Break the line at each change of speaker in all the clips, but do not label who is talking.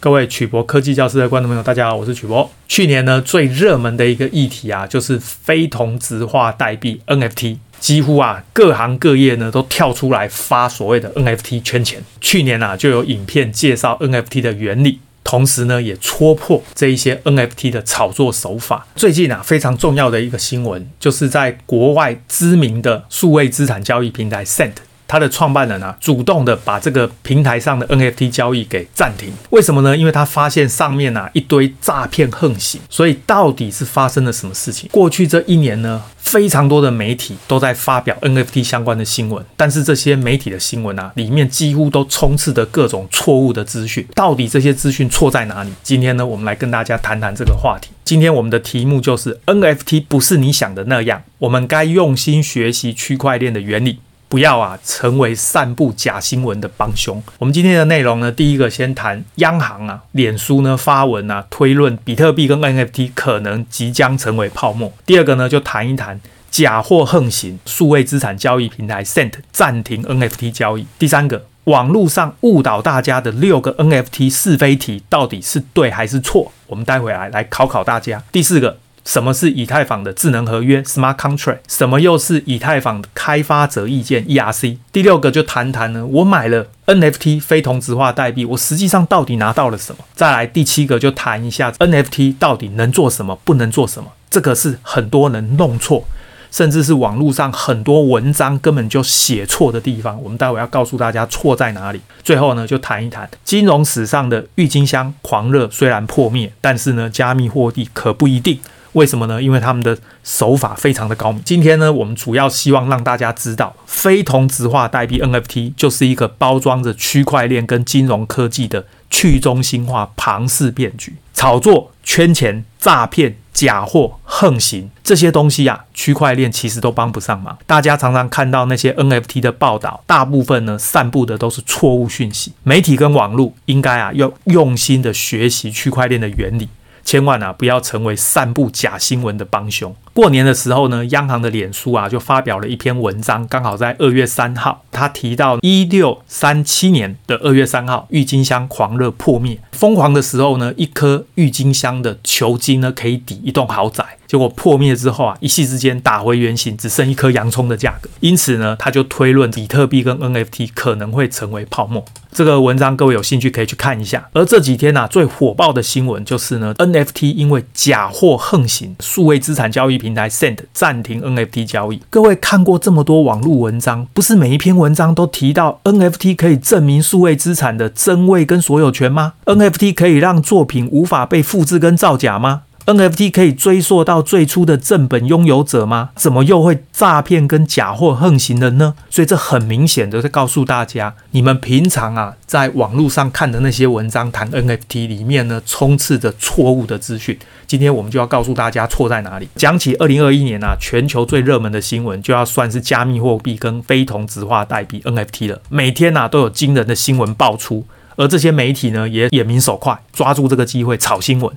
各位曲博科技教室的观众朋友，大家好，我是曲博。去年呢，最热门的一个议题啊，就是非同质化代币 NFT，几乎啊各行各业呢都跳出来发所谓的 NFT 圈钱。去年啊就有影片介绍 NFT 的原理，同时呢也戳破这一些 NFT 的炒作手法。最近啊非常重要的一个新闻，就是在国外知名的数位资产交易平台 Sent。他的创办人啊，主动的把这个平台上的 NFT 交易给暂停，为什么呢？因为他发现上面啊一堆诈骗横行，所以到底是发生了什么事情？过去这一年呢，非常多的媒体都在发表 NFT 相关的新闻，但是这些媒体的新闻啊，里面几乎都充斥着各种错误的资讯。到底这些资讯错在哪里？今天呢，我们来跟大家谈谈这个话题。今天我们的题目就是 NFT 不是你想的那样，我们该用心学习区块链的原理。不要啊，成为散布假新闻的帮凶。我们今天的内容呢，第一个先谈央行啊，脸书呢发文啊，推论比特币跟 NFT 可能即将成为泡沫。第二个呢，就谈一谈假货横行，数位资产交易平台 Sent 暂停 NFT 交易。第三个，网络上误导大家的六个 NFT 是非题到底是对还是错？我们待会来来考考大家。第四个。什么是以太坊的智能合约 （Smart Contract）？什么又是以太坊的开发者意见 （ERC）？第六个就谈谈呢，我买了 NFT 非同质化代币，我实际上到底拿到了什么？再来第七个就谈一下 NFT 到底能做什么，不能做什么？这个是很多人弄错，甚至是网络上很多文章根本就写错的地方。我们待会要告诉大家错在哪里。最后呢，就谈一谈金融史上的郁金香狂热虽然破灭，但是呢，加密货币可不一定。为什么呢？因为他们的手法非常的高明。今天呢，我们主要希望让大家知道，非同质化代币 NFT 就是一个包装着区块链跟金融科技的去中心化庞氏骗局，炒作、圈钱、诈骗、假货横行这些东西啊，区块链其实都帮不上忙。大家常常看到那些 NFT 的报道，大部分呢散布的都是错误讯息。媒体跟网络应该啊要用心的学习区块链的原理。千万啊，不要成为散布假新闻的帮凶。过年的时候呢，央行的脸书啊就发表了一篇文章，刚好在二月三号，他提到一六三七年的二月三号，郁金香狂热破灭，疯狂的时候呢，一颗郁金香的球茎呢可以抵一栋豪宅。结果破灭之后啊，一夕之间打回原形，只剩一颗洋葱的价格。因此呢，他就推论比特币跟 NFT 可能会成为泡沫。这个文章各位有兴趣可以去看一下。而这几天啊，最火爆的新闻就是呢，NFT 因为假货横行，数位资产交易品平台 sent 暂停 NFT 交易。各位看过这么多网络文章，不是每一篇文章都提到 NFT 可以证明数位资产的真伪跟所有权吗？NFT 可以让作品无法被复制跟造假吗？NFT 可以追溯到最初的正本拥有者吗？怎么又会诈骗跟假货横行了呢？所以这很明显的在告诉大家，你们平常啊在网络上看的那些文章谈 NFT 里面呢，充斥着错误的资讯。今天我们就要告诉大家错在哪里。讲起二零二一年啊，全球最热门的新闻就要算是加密货币跟非同质化代币 NFT 了。每天啊都有惊人的新闻爆出，而这些媒体呢也眼明手快，抓住这个机会炒新闻。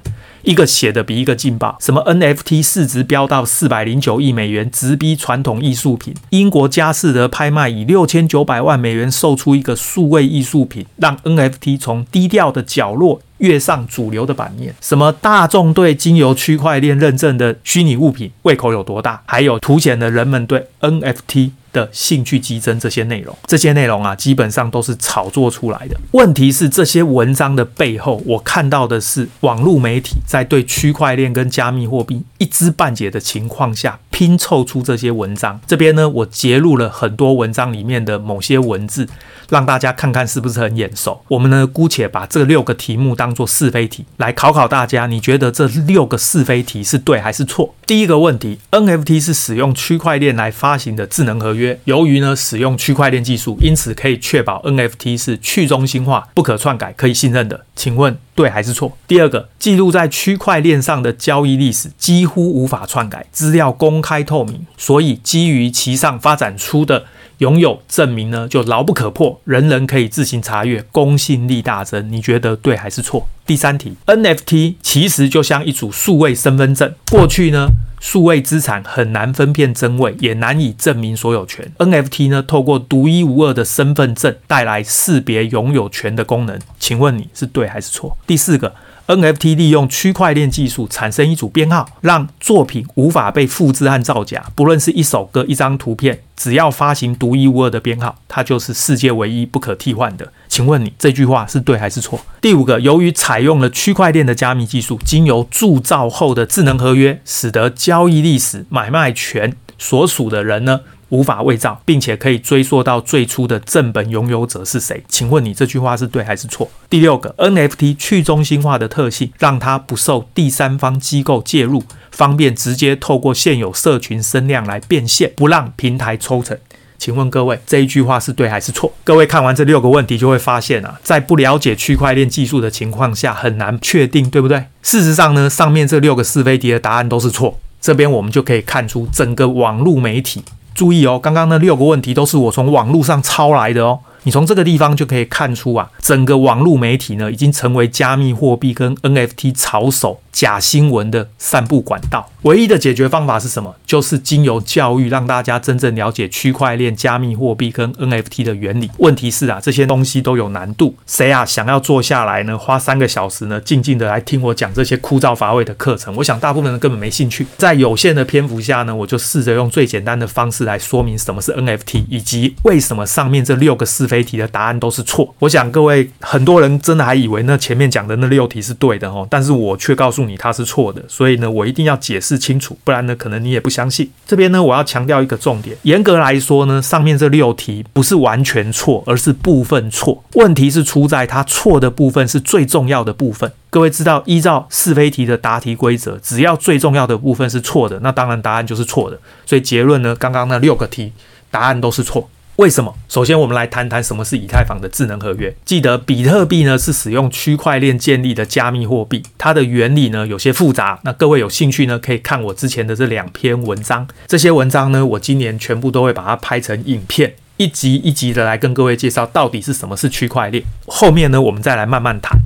一个写的比一个劲爆，什么 NFT 市值飙到四百零九亿美元，直逼传统艺术品。英国佳士得拍卖以六千九百万美元售出一个数位艺术品，让 NFT 从低调的角落跃上主流的版面。什么大众对经由区块链认证的虚拟物品胃口有多大？还有凸显了人们对 NFT。的兴趣激增，这些内容，这些内容啊，基本上都是炒作出来的。问题是这些文章的背后，我看到的是网络媒体在对区块链跟加密货币一知半解的情况下拼凑出这些文章。这边呢，我截录了很多文章里面的某些文字，让大家看看是不是很眼熟。我们呢，姑且把这六个题目当做是非题来考考大家，你觉得这六个是非题是对还是错？第一个问题，NFT 是使用区块链来发行的智能合约。由于呢使用区块链技术，因此可以确保 NFT 是去中心化、不可篡改、可以信任的。请问对还是错？第二个，记录在区块链上的交易历史几乎无法篡改，资料公开透明，所以基于其上发展出的拥有证明呢就牢不可破，人人可以自行查阅，公信力大增。你觉得对还是错？第三题，NFT 其实就像一组数位身份证，过去呢。数位资产很难分辨真伪，也难以证明所有权。NFT 呢，透过独一无二的身份证带来识别拥有权的功能。请问你是对还是错？第四个，NFT 利用区块链技术产生一组编号，让作品无法被复制和造假。不论是一首歌、一张图片，只要发行独一无二的编号，它就是世界唯一不可替换的。请问你这句话是对还是错？第五个，由于采用了区块链的加密技术，经由铸造后的智能合约，使得交易历史、买卖权所属的人呢无法伪造，并且可以追溯到最初的正本拥有者是谁？请问你这句话是对还是错？第六个，NFT 去中心化的特性，让它不受第三方机构介入，方便直接透过现有社群声量来变现，不让平台抽成。请问各位，这一句话是对还是错？各位看完这六个问题，就会发现啊，在不了解区块链技术的情况下，很难确定，对不对？事实上呢，上面这六个是非题的答案都是错。这边我们就可以看出，整个网络媒体，注意哦，刚刚那六个问题都是我从网络上抄来的哦。你从这个地方就可以看出啊，整个网络媒体呢，已经成为加密货币跟 NFT 炒手假新闻的散布管道。唯一的解决方法是什么？就是经由教育，让大家真正了解区块链、加密货币跟 NFT 的原理。问题是啊，这些东西都有难度。谁啊想要坐下来呢？花三个小时呢，静静的来听我讲这些枯燥乏味的课程？我想大部分人根本没兴趣。在有限的篇幅下呢，我就试着用最简单的方式来说明什么是 NFT，以及为什么上面这六个是非题的答案都是错。我想各位很多人真的还以为那前面讲的那六题是对的哦，但是我却告诉你它是错的。所以呢，我一定要解释清楚，不然呢，可能你也不相信。这边呢，我要强调一个重点，严格来说呢，上面这六题不是完全错，而是部分错。问题是出在它错的部分是最重要的部分。各位知道，依照是非题的答题规则，只要最重要的部分是错的，那当然答案就是错的。所以结论呢，刚刚那六个题答案都是错。为什么？首先，我们来谈谈什么是以太坊的智能合约。记得，比特币呢是使用区块链建立的加密货币，它的原理呢有些复杂。那各位有兴趣呢，可以看我之前的这两篇文章。这些文章呢，我今年全部都会把它拍成影片，一集一集的来跟各位介绍到底是什么是区块链。后面呢，我们再来慢慢谈。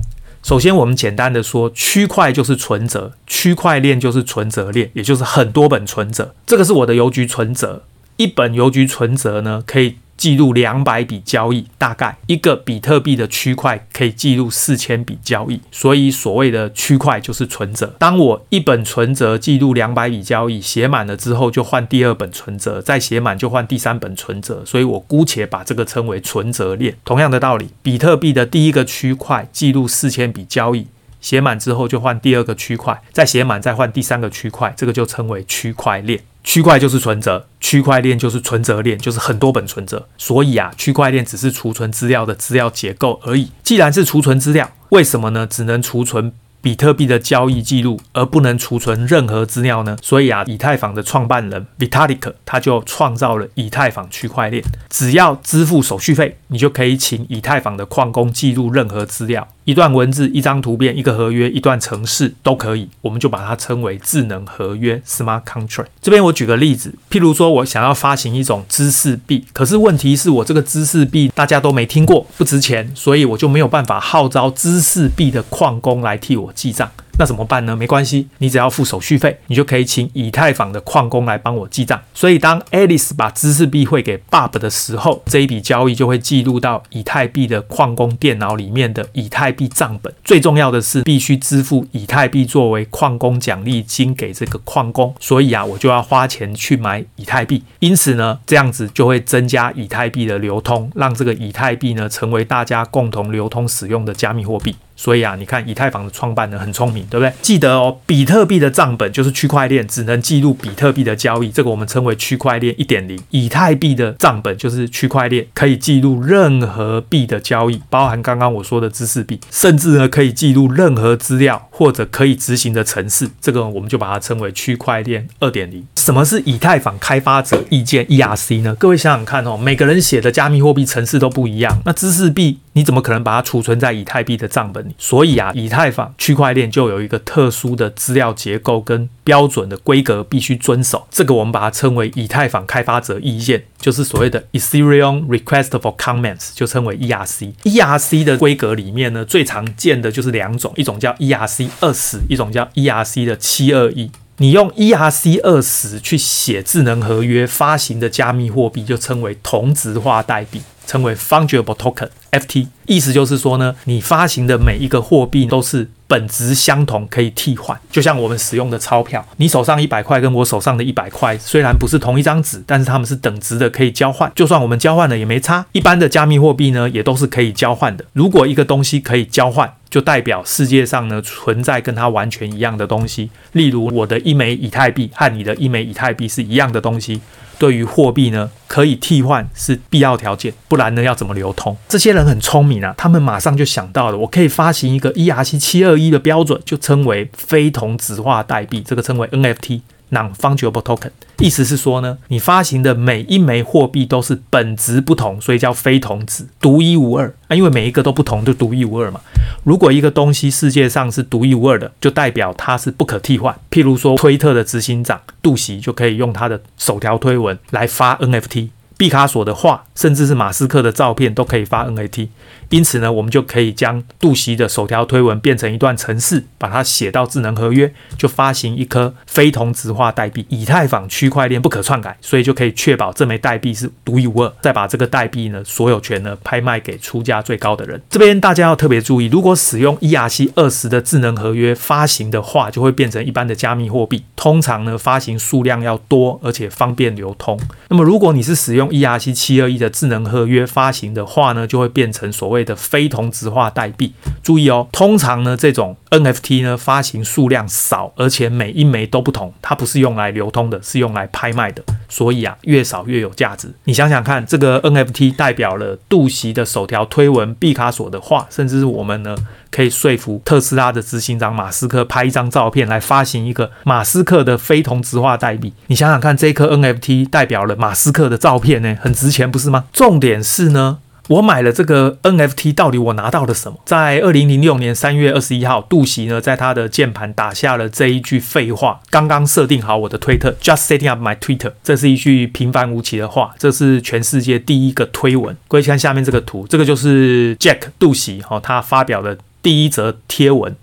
首先，我们简单的说，区块就是存折，区块链就是存折链，也就是很多本存折。这个是我的邮局存折，一本邮局存折呢可以。记录两百笔交易，大概一个比特币的区块可以记录四千笔交易，所以所谓的区块就是存折。当我一本存折记录两百笔交易，写满了之后就换第二本存折，再写满就换第三本存折，所以我姑且把这个称为存折链。同样的道理，比特币的第一个区块记录四千笔交易，写满之后就换第二个区块，再写满再换第三个区块，这个就称为区块链。区块就是存折，区块链就是存折链，就是很多本存折。所以啊，区块链只是储存资料的资料结构而已。既然是储存资料，为什么呢？只能储存比特币的交易记录，而不能储存任何资料呢？所以啊，以太坊的创办人 Vitalik 他就创造了以太坊区块链。只要支付手续费，你就可以请以太坊的矿工记录任何资料。一段文字、一张图片、一个合约、一段程式都可以，我们就把它称为智能合约 （smart contract）。这边我举个例子，譬如说我想要发行一种知识币，可是问题是我这个知识币大家都没听过，不值钱，所以我就没有办法号召知识币的矿工来替我记账。那怎么办呢？没关系，你只要付手续费，你就可以请以太坊的矿工来帮我记账。所以当 Alice 把知识币汇给 Bob 的时候，这一笔交易就会记录到以太币的矿工电脑里面的以太币账本。最重要的是，必须支付以太币作为矿工奖励金给这个矿工。所以啊，我就要花钱去买以太币。因此呢，这样子就会增加以太币的流通，让这个以太币呢成为大家共同流通使用的加密货币。所以啊，你看以太坊的创办人很聪明，对不对？记得哦，比特币的账本就是区块链，只能记录比特币的交易，这个我们称为区块链一点零。以太币的账本就是区块链，可以记录任何币的交易，包含刚刚我说的知识币，甚至呢可以记录任何资料或者可以执行的程式，这个我们就把它称为区块链二点零。什么是以太坊开发者意见 （ERC） 呢？各位想想看哦，每个人写的加密货币程式都不一样，那知识币。你怎么可能把它储存在以太币的账本里？所以啊，以太坊区块链就有一个特殊的资料结构跟标准的规格必须遵守。这个我们把它称为以太坊开发者意见，就是所谓的 Ethereum Request for Comments，就称为 ERC。ERC 的规格里面呢，最常见的就是两种，一种叫 ERC 二十，一种叫 ERC 的七二一。你用 ERC 二十去写智能合约发行的加密货币，就称为同质化代币。称为 fungible token F T 意思就是说呢，你发行的每一个货币都是本质相同，可以替换。就像我们使用的钞票，你手上一百块跟我手上的一百块，虽然不是同一张纸，但是它们是等值的，可以交换。就算我们交换了也没差。一般的加密货币呢，也都是可以交换的。如果一个东西可以交换，就代表世界上呢存在跟它完全一样的东西。例如，我的一枚以太币和你的一枚以太币是一样的东西。对于货币呢，可以替换是必要条件，不然呢要怎么流通？这些人很聪明啊，他们马上就想到了，我可以发行一个 ERC 七二一的标准，就称为非同质化代币，这个称为 NFT。Non-fungible token，意思是说呢，你发行的每一枚货币都是本质不同，所以叫非同质，独一无二啊。因为每一个都不同，就独一无二嘛。如果一个东西世界上是独一无二的，就代表它是不可替换。譬如说，推特的执行长杜袭就可以用他的首条推文来发 NFT。毕卡索的画，甚至是马斯克的照片都可以发 NAT，因此呢，我们就可以将杜袭的首条推文变成一段程式，把它写到智能合约，就发行一颗非同质化代币。以太坊区块链不可篡改，所以就可以确保这枚代币是独一无二。再把这个代币呢，所有权呢拍卖给出价最高的人。这边大家要特别注意，如果使用 ERC 二十的智能合约发行的话，就会变成一般的加密货币。通常呢，发行数量要多，而且方便流通。那么如果你是使用 ERC 七二一的智能合约发行的话呢，就会变成所谓的非同质化代币。注意哦，通常呢，这种 NFT 呢发行数量少，而且每一枚都不同，它不是用来流通的，是用来拍卖的。所以啊，越少越有价值。你想想看，这个 NFT 代表了杜袭的首条推文、毕卡索的画，甚至是我们呢可以说服特斯拉的执行长马斯克拍一张照片来发行一个马斯克的非同质化代币。你想想看，这颗 NFT 代表了马斯克的照片呢，很值钱，不是吗？重点是呢。我买了这个 NFT，到底我拿到了什么？在二零零六年三月二十一号，杜袭呢在他的键盘打下了这一句废话：“刚刚设定好我的推特，just setting up my Twitter。”这是一句平凡无奇的话，这是全世界第一个推文。各位看下面这个图，这个就是 Jack 杜袭哈，他发表的第一则贴文。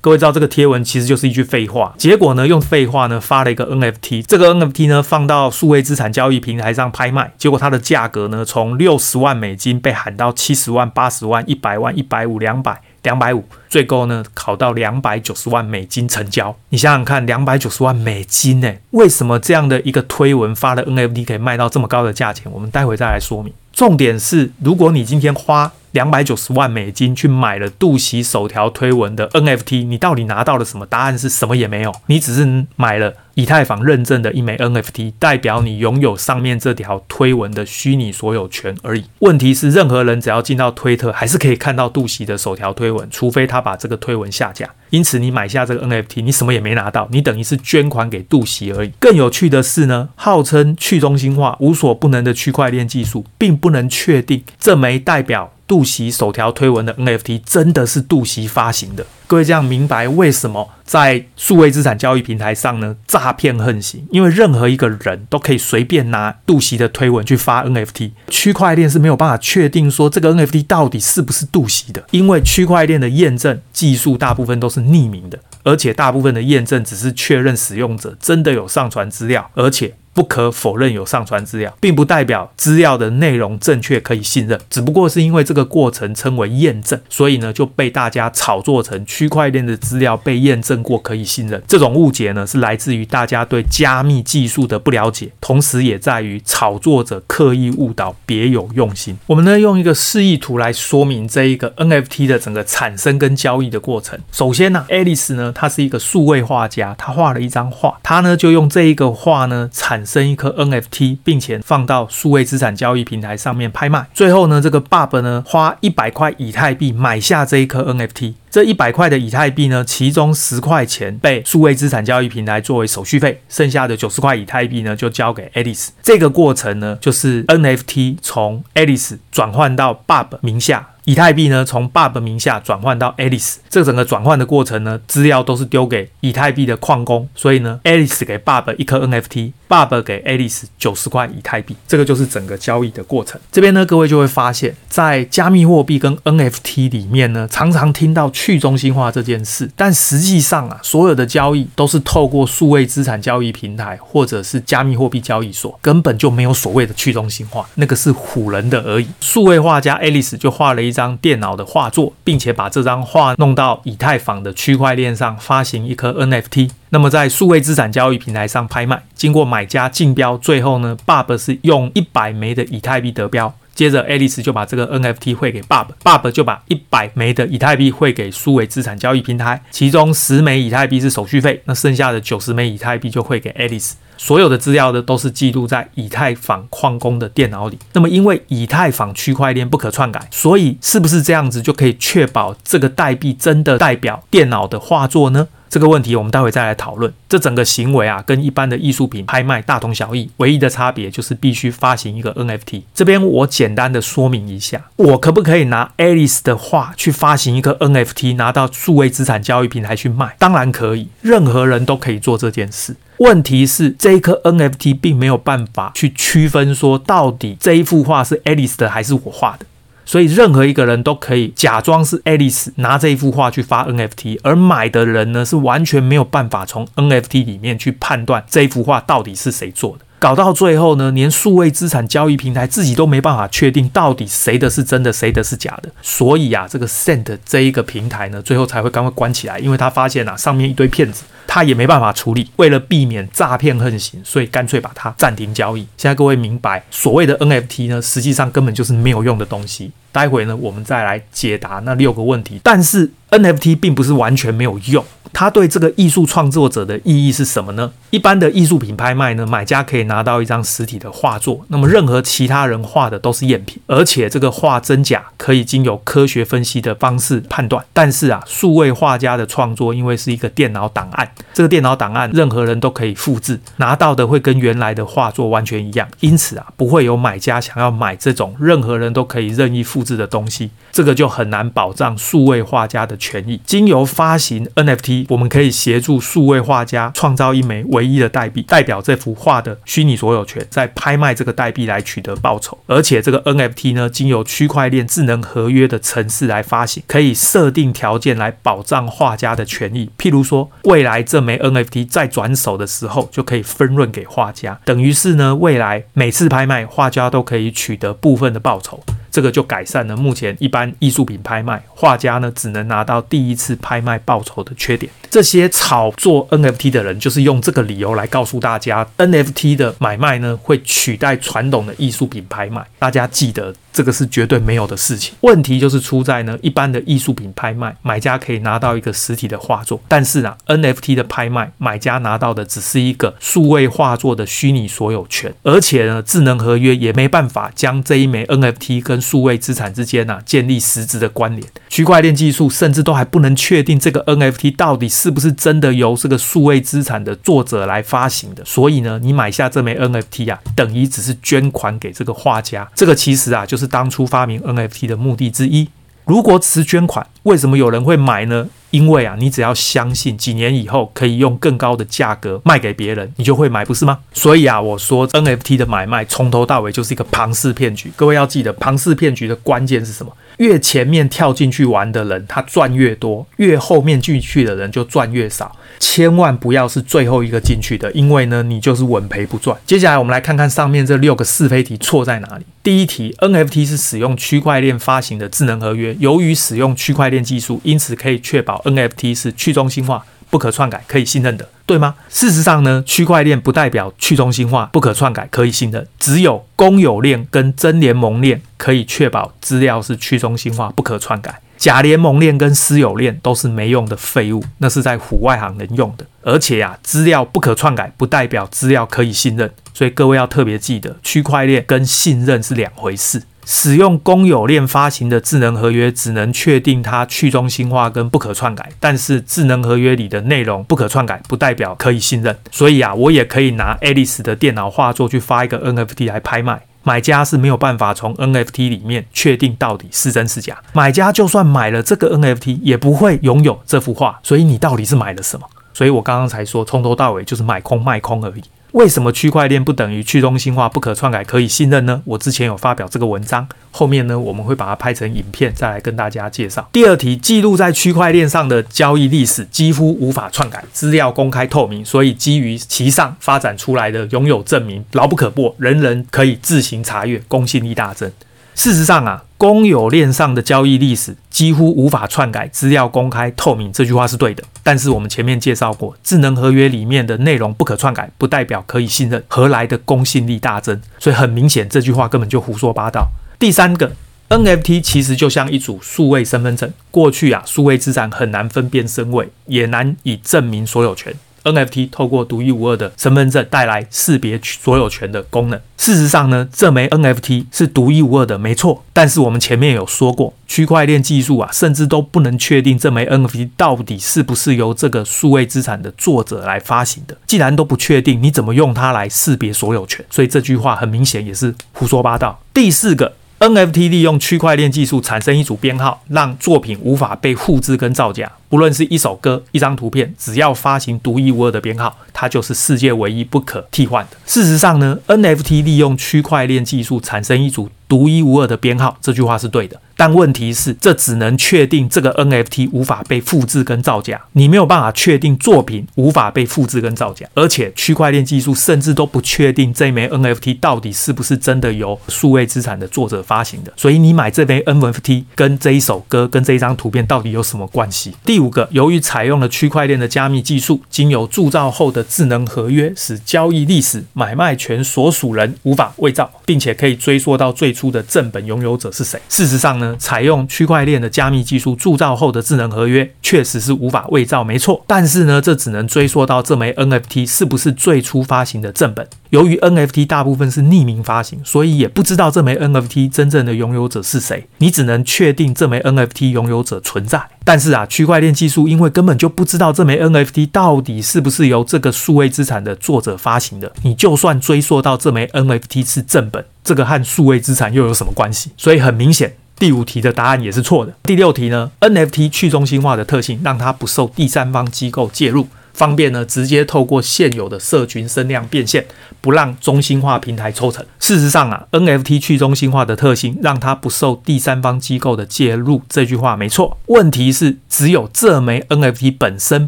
各位知道这个贴文其实就是一句废话，结果呢用废话呢发了一个 NFT，这个 NFT 呢放到数位资产交易平台上拍卖，结果它的价格呢从六十万美金被喊到七十万、八十万、一百万、一百五、两百、两百五，最高呢考到两百九十万美金成交。你想想看，两百九十万美金呢？为什么这样的一个推文发的 NFT 可以卖到这么高的价钱？我们待会再来说明。重点是，如果你今天花两百九十万美金去买了杜袭首条推文的 NFT，你到底拿到了什么？答案是什么也没有，你只是买了以太坊认证的一枚 NFT，代表你拥有上面这条推文的虚拟所有权而已。问题是，任何人只要进到推特，还是可以看到杜袭的首条推文，除非他把这个推文下架。因此，你买下这个 NFT，你什么也没拿到，你等于是捐款给杜袭而已。更有趣的是呢，号称去中心化、无所不能的区块链技术，并不能确定这枚代表。杜袭首条推文的 NFT 真的是杜袭发行的，各位这样明白为什么在数位资产交易平台上呢，诈骗横行？因为任何一个人都可以随便拿杜袭的推文去发 NFT，区块链是没有办法确定说这个 NFT 到底是不是杜袭的，因为区块链的验证技术大部分都是匿名的，而且大部分的验证只是确认使用者真的有上传资料，而且。不可否认有上传资料，并不代表资料的内容正确可以信任，只不过是因为这个过程称为验证，所以呢就被大家炒作成区块链的资料被验证过可以信任。这种误解呢是来自于大家对加密技术的不了解，同时也在于炒作者刻意误导，别有用心。我们呢用一个示意图来说明这一个 NFT 的整个产生跟交易的过程。首先呢，Alice 呢他是一个数位画家，他画了一张画，他呢就用这一个画呢产。产生一颗 NFT，并且放到数位资产交易平台上面拍卖。最后呢，这个爸爸呢花一百块以太币买下这一颗 NFT。这一百块的以太币呢，其中十块钱被数位资产交易平台作为手续费，剩下的九十块以太币呢，就交给 Alice。这个过程呢，就是 NFT 从 Alice 转换到 Bob 名下。以太币呢，从 Bob 名下转换到 Alice，这整个转换的过程呢，资料都是丢给以太币的矿工，所以呢，Alice 给 Bob 一颗 NFT，Bob 给 Alice 九十块以太币，这个就是整个交易的过程。这边呢，各位就会发现，在加密货币跟 NFT 里面呢，常常听到去中心化这件事，但实际上啊，所有的交易都是透过数位资产交易平台或者是加密货币交易所，根本就没有所谓的去中心化，那个是唬人的而已。数位画家 Alice 就画了一。张电脑的画作，并且把这张画弄到以太坊的区块链上发行一颗 NFT，那么在数位资产交易平台上拍卖，经过买家竞标，最后呢，Bob 是用一百枚的以太币得标，接着 Alice 就把这个 NFT 汇给 Bob，Bob 就把一百枚的以太币汇给数位资产交易平台，其中十枚以太币是手续费，那剩下的九十枚以太币就汇给 Alice。所有的资料呢，都是记录在以太坊矿工的电脑里。那么，因为以太坊区块链不可篡改，所以是不是这样子就可以确保这个代币真的代表电脑的画作呢？这个问题我们待会再来讨论。这整个行为啊，跟一般的艺术品拍卖大同小异，唯一的差别就是必须发行一个 NFT。这边我简单的说明一下，我可不可以拿 Alice 的画去发行一个 NFT，拿到数位资产交易平台去卖？当然可以，任何人都可以做这件事。问题是，这一颗 NFT 并没有办法去区分说，到底这一幅画是 Alice 的还是我画的。所以任何一个人都可以假装是 Alice 拿这一幅画去发 NFT，而买的人呢，是完全没有办法从 NFT 里面去判断这一幅画到底是谁做的。搞到最后呢，连数位资产交易平台自己都没办法确定到底谁的是真的，谁的是假的。所以啊，这个 Sent 这一个平台呢，最后才会赶快关起来，因为他发现啊，上面一堆骗子，他也没办法处理。为了避免诈骗横行，所以干脆把它暂停交易。现在各位明白，所谓的 NFT 呢，实际上根本就是没有用的东西。待会呢，我们再来解答那六个问题。但是 NFT 并不是完全没有用。它对这个艺术创作者的意义是什么呢？一般的艺术品拍卖呢，买家可以拿到一张实体的画作，那么任何其他人画的都是赝品，而且这个画真假可以经由科学分析的方式判断。但是啊，数位画家的创作因为是一个电脑档案，这个电脑档案任何人都可以复制，拿到的会跟原来的画作完全一样，因此啊，不会有买家想要买这种任何人都可以任意复制的东西，这个就很难保障数位画家的权益。经由发行 NFT。我们可以协助数位画家创造一枚唯一的代币，代表这幅画的虚拟所有权，再拍卖这个代币来取得报酬。而且这个 NFT 呢，经由区块链智能合约的程式来发行，可以设定条件来保障画家的权益。譬如说，未来这枚 NFT 在转手的时候，就可以分润给画家，等于是呢，未来每次拍卖，画家都可以取得部分的报酬。这个就改善了目前一般艺术品拍卖画家呢，只能拿到第一次拍卖报酬的缺点。这些炒作 NFT 的人就是用这个理由来告诉大家，NFT 的买卖呢，会取代传统的艺术品拍卖。大家记得。这个是绝对没有的事情。问题就是出在呢，一般的艺术品拍卖，买家可以拿到一个实体的画作，但是啊，NFT 的拍卖，买家拿到的只是一个数位画作的虚拟所有权，而且呢，智能合约也没办法将这一枚 NFT 跟数位资产之间啊建立实质的关联。区块链技术甚至都还不能确定这个 NFT 到底是不是真的由这个数位资产的作者来发行的。所以呢，你买下这枚 NFT 啊，等于只是捐款给这个画家。这个其实啊，就是。是当初发明 NFT 的目的之一。如果只是捐款，为什么有人会买呢？因为啊，你只要相信几年以后可以用更高的价格卖给别人，你就会买，不是吗？所以啊，我说 NFT 的买卖从头到尾就是一个庞氏骗局。各位要记得，庞氏骗局的关键是什么？越前面跳进去玩的人，他赚越多；越后面进去的人就赚越少。千万不要是最后一个进去的，因为呢，你就是稳赔不赚。接下来我们来看看上面这六个是非题错在哪里。第一题，NFT 是使用区块链发行的智能合约，由于使用区块链技术，因此可以确保 NFT 是去中心化、不可篡改、可以信任的。对吗？事实上呢，区块链不代表去中心化、不可篡改、可以信任。只有公有链跟真联盟链可以确保资料是去中心化、不可篡改。假联盟链跟私有链都是没用的废物，那是在唬外行人用的。而且呀、啊，资料不可篡改，不代表资料可以信任。所以各位要特别记得，区块链跟信任是两回事。使用公有链发行的智能合约，只能确定它去中心化跟不可篡改。但是智能合约里的内容不可篡改，不代表可以信任。所以啊，我也可以拿 Alice 的电脑画作去发一个 NFT 来拍卖。买家是没有办法从 NFT 里面确定到底是真是假。买家就算买了这个 NFT，也不会拥有这幅画。所以你到底是买了什么？所以我刚刚才说，从头到尾就是买空卖空而已。为什么区块链不等于去中心化、不可篡改、可以信任呢？我之前有发表这个文章，后面呢我们会把它拍成影片，再来跟大家介绍。第二题，记录在区块链上的交易历史几乎无法篡改，资料公开透明，所以基于其上发展出来的拥有证明牢不可破，人人可以自行查阅，公信力大增。事实上啊，公有链上的交易历史几乎无法篡改，资料公开透明，这句话是对的。但是我们前面介绍过，智能合约里面的内容不可篡改，不代表可以信任，何来的公信力大增？所以很明显，这句话根本就胡说八道。第三个，NFT 其实就像一组数位身份证，过去啊，数位资产很难分辨身位，也难以证明所有权。NFT 透过独一无二的身份证带来识别所有权的功能。事实上呢，这枚 NFT 是独一无二的，没错。但是我们前面有说过，区块链技术啊，甚至都不能确定这枚 NFT 到底是不是由这个数位资产的作者来发行的。既然都不确定，你怎么用它来识别所有权？所以这句话很明显也是胡说八道。第四个。NFT 利用区块链技术产生一组编号，让作品无法被复制跟造假。不论是一首歌、一张图片，只要发行独一无二的编号，它就是世界唯一不可替换的。事实上呢，NFT 利用区块链技术产生一组独一无二的编号，这句话是对的。但问题是，这只能确定这个 NFT 无法被复制跟造假，你没有办法确定作品无法被复制跟造假。而且，区块链技术甚至都不确定这枚 NFT 到底是不是真的由数位资产的作者发行的。所以，你买这枚 NFT 跟这一首歌跟这一张图片到底有什么关系？第五个，由于采用了区块链的加密技术，经由铸造后的智能合约，使交易历史、买卖权所属人无法伪造，并且可以追溯到最初的正本拥有者是谁。事实上呢，采用区块链的加密技术铸造后的智能合约，确实是无法伪造，没错。但是呢，这只能追溯到这枚 NFT 是不是最初发行的正本。由于 NFT 大部分是匿名发行，所以也不知道这枚 NFT 真正的拥有者是谁。你只能确定这枚 NFT 拥有者存在。但是啊，区块链技术因为根本就不知道这枚 NFT 到底是不是由这个数位资产的作者发行的，你就算追溯到这枚 NFT 是正本，这个和数位资产又有什么关系？所以很明显。第五题的答案也是错的。第六题呢？NFT 去中心化的特性让它不受第三方机构介入，方便呢直接透过现有的社群声量变现，不让中心化平台抽成。事实上啊，NFT 去中心化的特性让它不受第三方机构的介入，这句话没错。问题是只有这枚 NFT 本身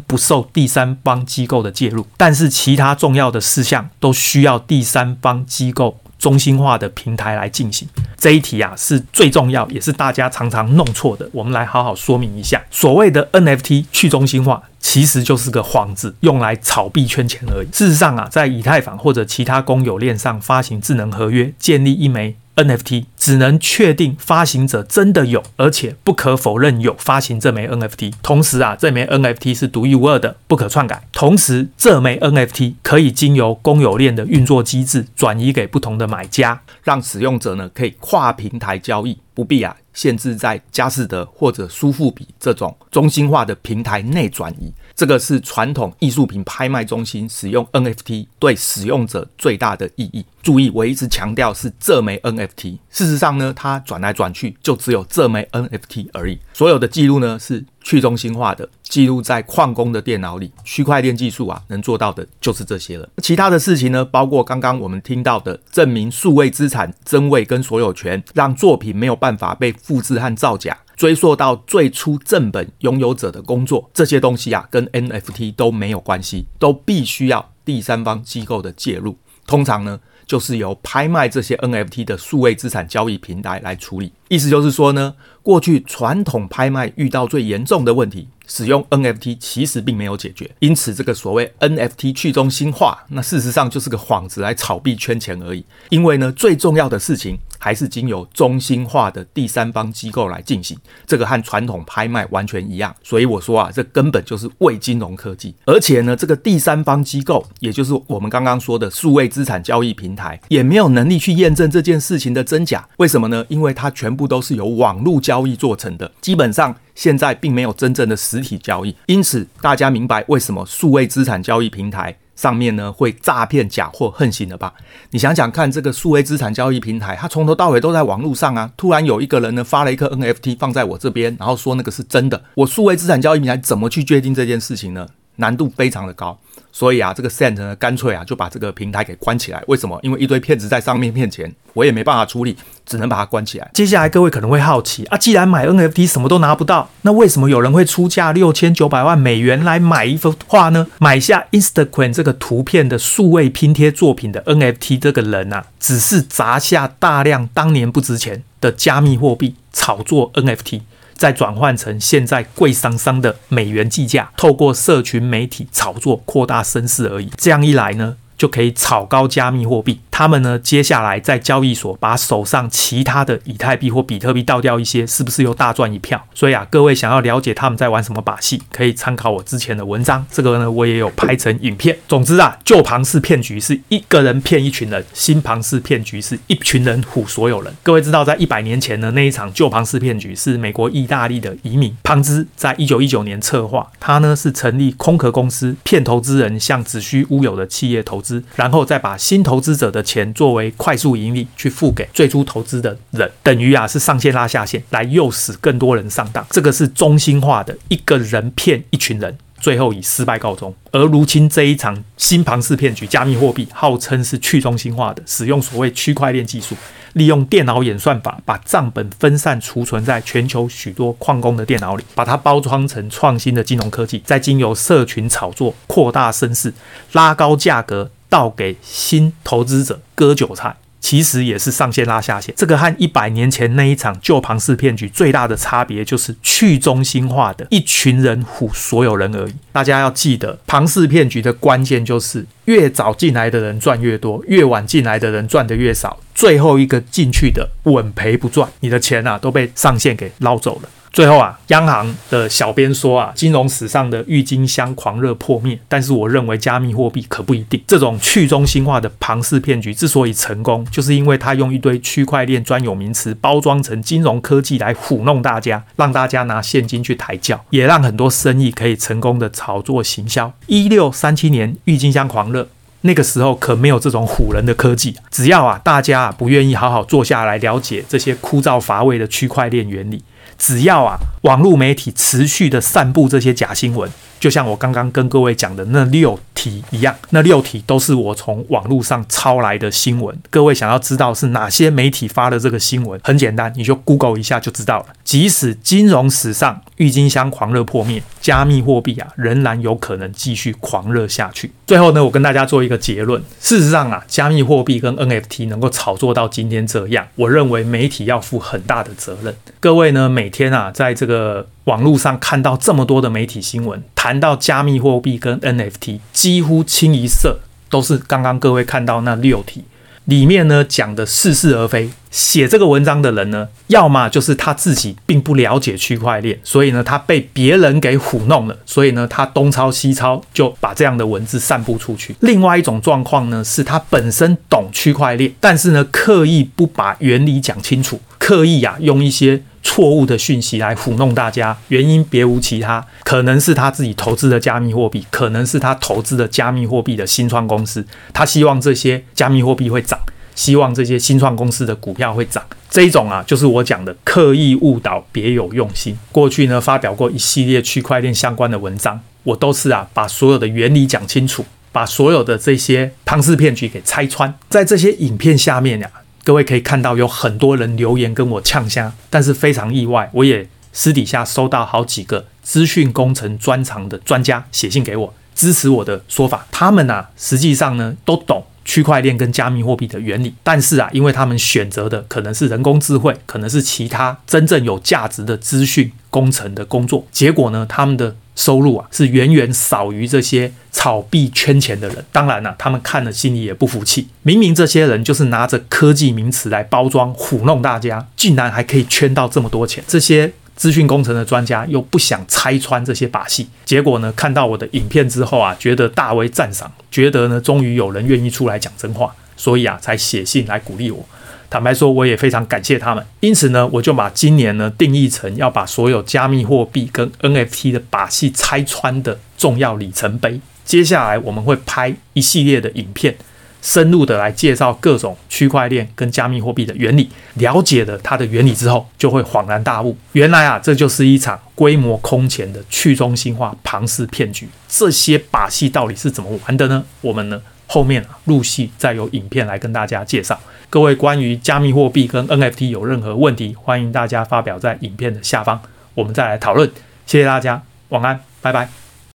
不受第三方机构的介入，但是其他重要的事项都需要第三方机构。中心化的平台来进行这一题啊，是最重要，也是大家常常弄错的。我们来好好说明一下，所谓的 NFT 去中心化，其实就是个幌子，用来炒币圈钱而已。事实上啊，在以太坊或者其他公有链上发行智能合约，建立一枚。NFT 只能确定发行者真的有，而且不可否认有发行这枚 NFT。同时啊，这枚 NFT 是独一无二的，不可篡改。同时，这枚 NFT 可以经由公有链的运作机制转移给不同的买家，让使用者呢可以跨平台交易，不必啊限制在佳士得或者苏富比这种中心化的平台内转移。这个是传统艺术品拍卖中心使用 NFT 对使用者最大的意义。注意，我一直强调是这枚 NFT。事实上呢，它转来转去就只有这枚 NFT 而已。所有的记录呢是去中心化的，记录在矿工的电脑里。区块链技术啊，能做到的就是这些了。其他的事情呢，包括刚刚我们听到的证明数位资产真伪跟所有权，让作品没有办法被复制和造假。追溯到最初正本拥有者的工作，这些东西啊，跟 NFT 都没有关系，都必须要第三方机构的介入。通常呢，就是由拍卖这些 NFT 的数位资产交易平台来处理。意思就是说呢，过去传统拍卖遇到最严重的问题，使用 NFT 其实并没有解决。因此，这个所谓 NFT 去中心化，那事实上就是个幌子来炒币圈钱而已。因为呢，最重要的事情。
还是经由中心化的第三方机构来进行，这个和传统拍卖完全一样。所以我说啊，这根本就是伪金融科技。而且呢，这个第三方机构，也就是我们刚刚说的数位资产交易平台，也没有能力去验证这件事情的真假。为什么呢？因为它全部都是由网络交易做成的，基本上现在并没有真正的实体交易。因此，大家明白为什么数位资产交易平台上面呢会诈骗假货横行了吧？你想想看，这个数位资产交易平台，它从头到尾都在网络上啊。突然有一个人呢发了一颗 NFT 放在我这边，然后说那个是真的，我数位资产交易平台怎么去决定这件事情呢？难度非常的高。所以啊，这个 Cent 呢，干脆啊就把这个平台给关起来。为什么？因为一堆骗子在上面骗钱，我也没办法处理，只能把它关起来。
接下来各位可能会好奇啊，既然买 NFT 什么都拿不到，那为什么有人会出价六千九百万美元来买一幅画呢？买下 Instagram 这个图片的数位拼贴作品的 NFT 这个人啊，只是砸下大量当年不值钱的加密货币炒作 NFT。再转换成现在贵桑桑的美元计价，透过社群媒体炒作扩大声势而已。这样一来呢，就可以炒高加密货币。他们呢，接下来在交易所把手上其他的以太币或比特币倒掉一些，是不是又大赚一票？所以啊，各位想要了解他们在玩什么把戏，可以参考我之前的文章。这个呢，我也有拍成影片。总之啊，旧庞氏骗局是一个人骗一群人，新庞氏骗局是一群人唬所有人。各位知道，在一百年前的那一场旧庞氏骗局是美国、意大利的移民庞兹在一九一九年策划，他呢是成立空壳公司，骗投资人向子虚乌有的企业投资，然后再把新投资者的钱作为快速盈利去付给最初投资的人，等于啊是上线拉下线，来诱使更多人上当。这个是中心化的一个人骗一群人，最后以失败告终。而如今这一场新庞氏骗局，加密货币号称是去中心化的，使用所谓区块链技术，利用电脑演算法把账本分散储存在全球许多矿工的电脑里，把它包装成创新的金融科技，再经由社群炒作扩大声势，拉高价格。倒给新投资者割韭菜，其实也是上线拉下线。这个和一百年前那一场旧庞氏骗局最大的差别，就是去中心化的一群人唬所有人而已。大家要记得，庞氏骗局的关键就是越早进来的人赚越多，越晚进来的人赚得越少。最后一个进去的稳赔不赚，你的钱啊都被上线给捞走了。最后啊，央行的小编说啊，金融史上的郁金香狂热破灭，但是我认为加密货币可不一定。这种去中心化的庞氏骗局之所以成功，就是因为它用一堆区块链专有名词包装成金融科技来唬弄大家，让大家拿现金去抬轿，也让很多生意可以成功的炒作行销。一六三七年郁金香狂热，那个时候可没有这种唬人的科技，只要啊大家啊不愿意好好坐下来了解这些枯燥乏味的区块链原理。只要啊，网络媒体持续的散布这些假新闻，就像我刚刚跟各位讲的那六题一样，那六题都是我从网络上抄来的新闻。各位想要知道是哪些媒体发的这个新闻，很简单，你就 Google 一下就知道了。即使金融史上郁金香狂热破灭，加密货币啊仍然有可能继续狂热下去。最后呢，我跟大家做一个结论：事实上啊，加密货币跟 NFT 能够炒作到今天这样，我认为媒体要负很大的责任。各位呢，每天啊，在这个网络上看到这么多的媒体新闻，谈到加密货币跟 NFT，几乎清一色都是刚刚各位看到那六题。里面呢讲的似是而非，写这个文章的人呢，要么就是他自己并不了解区块链，所以呢他被别人给唬弄了，所以呢他东抄西抄就把这样的文字散布出去。另外一种状况呢，是他本身懂区块链，但是呢刻意不把原理讲清楚，刻意啊用一些。错误的讯息来唬弄大家，原因别无其他，可能是他自己投资的加密货币，可能是他投资的加密货币的新创公司，他希望这些加密货币会涨，希望这些新创公司的股票会涨。这一种啊，就是我讲的刻意误导，别有用心。过去呢，发表过一系列区块链相关的文章，我都是啊，把所有的原理讲清楚，把所有的这些庞氏骗局给拆穿，在这些影片下面呀、各位可以看到，有很多人留言跟我呛虾，但是非常意外，我也私底下收到好几个资讯工程专长的专家写信给我，支持我的说法。他们啊，实际上呢都懂区块链跟加密货币的原理，但是啊，因为他们选择的可能是人工智慧，可能是其他真正有价值的资讯工程的工作，结果呢，他们的收入啊是远远少于这些炒币圈钱的人。当然了，他们看了心里也不服气，明明这些人就是拿着科技名词来包装糊弄大家，竟然还可以圈到这么多钱，这些。资讯工程的专家又不想拆穿这些把戏，结果呢，看到我的影片之后啊，觉得大为赞赏，觉得呢，终于有人愿意出来讲真话，所以啊，才写信来鼓励我。坦白说，我也非常感谢他们。因此呢，我就把今年呢定义成要把所有加密货币跟 NFT 的把戏拆穿的重要里程碑。接下来我们会拍一系列的影片。深入的来介绍各种区块链跟加密货币的原理，了解了它的原理之后，就会恍然大悟，原来啊，这就是一场规模空前的去中心化庞氏骗局。这些把戏到底是怎么玩的呢？我们呢后面啊陆续再有影片来跟大家介绍。各位关于加密货币跟 NFT 有任何问题，欢迎大家发表在影片的下方，我们再来讨论。谢谢大家，晚安，拜拜。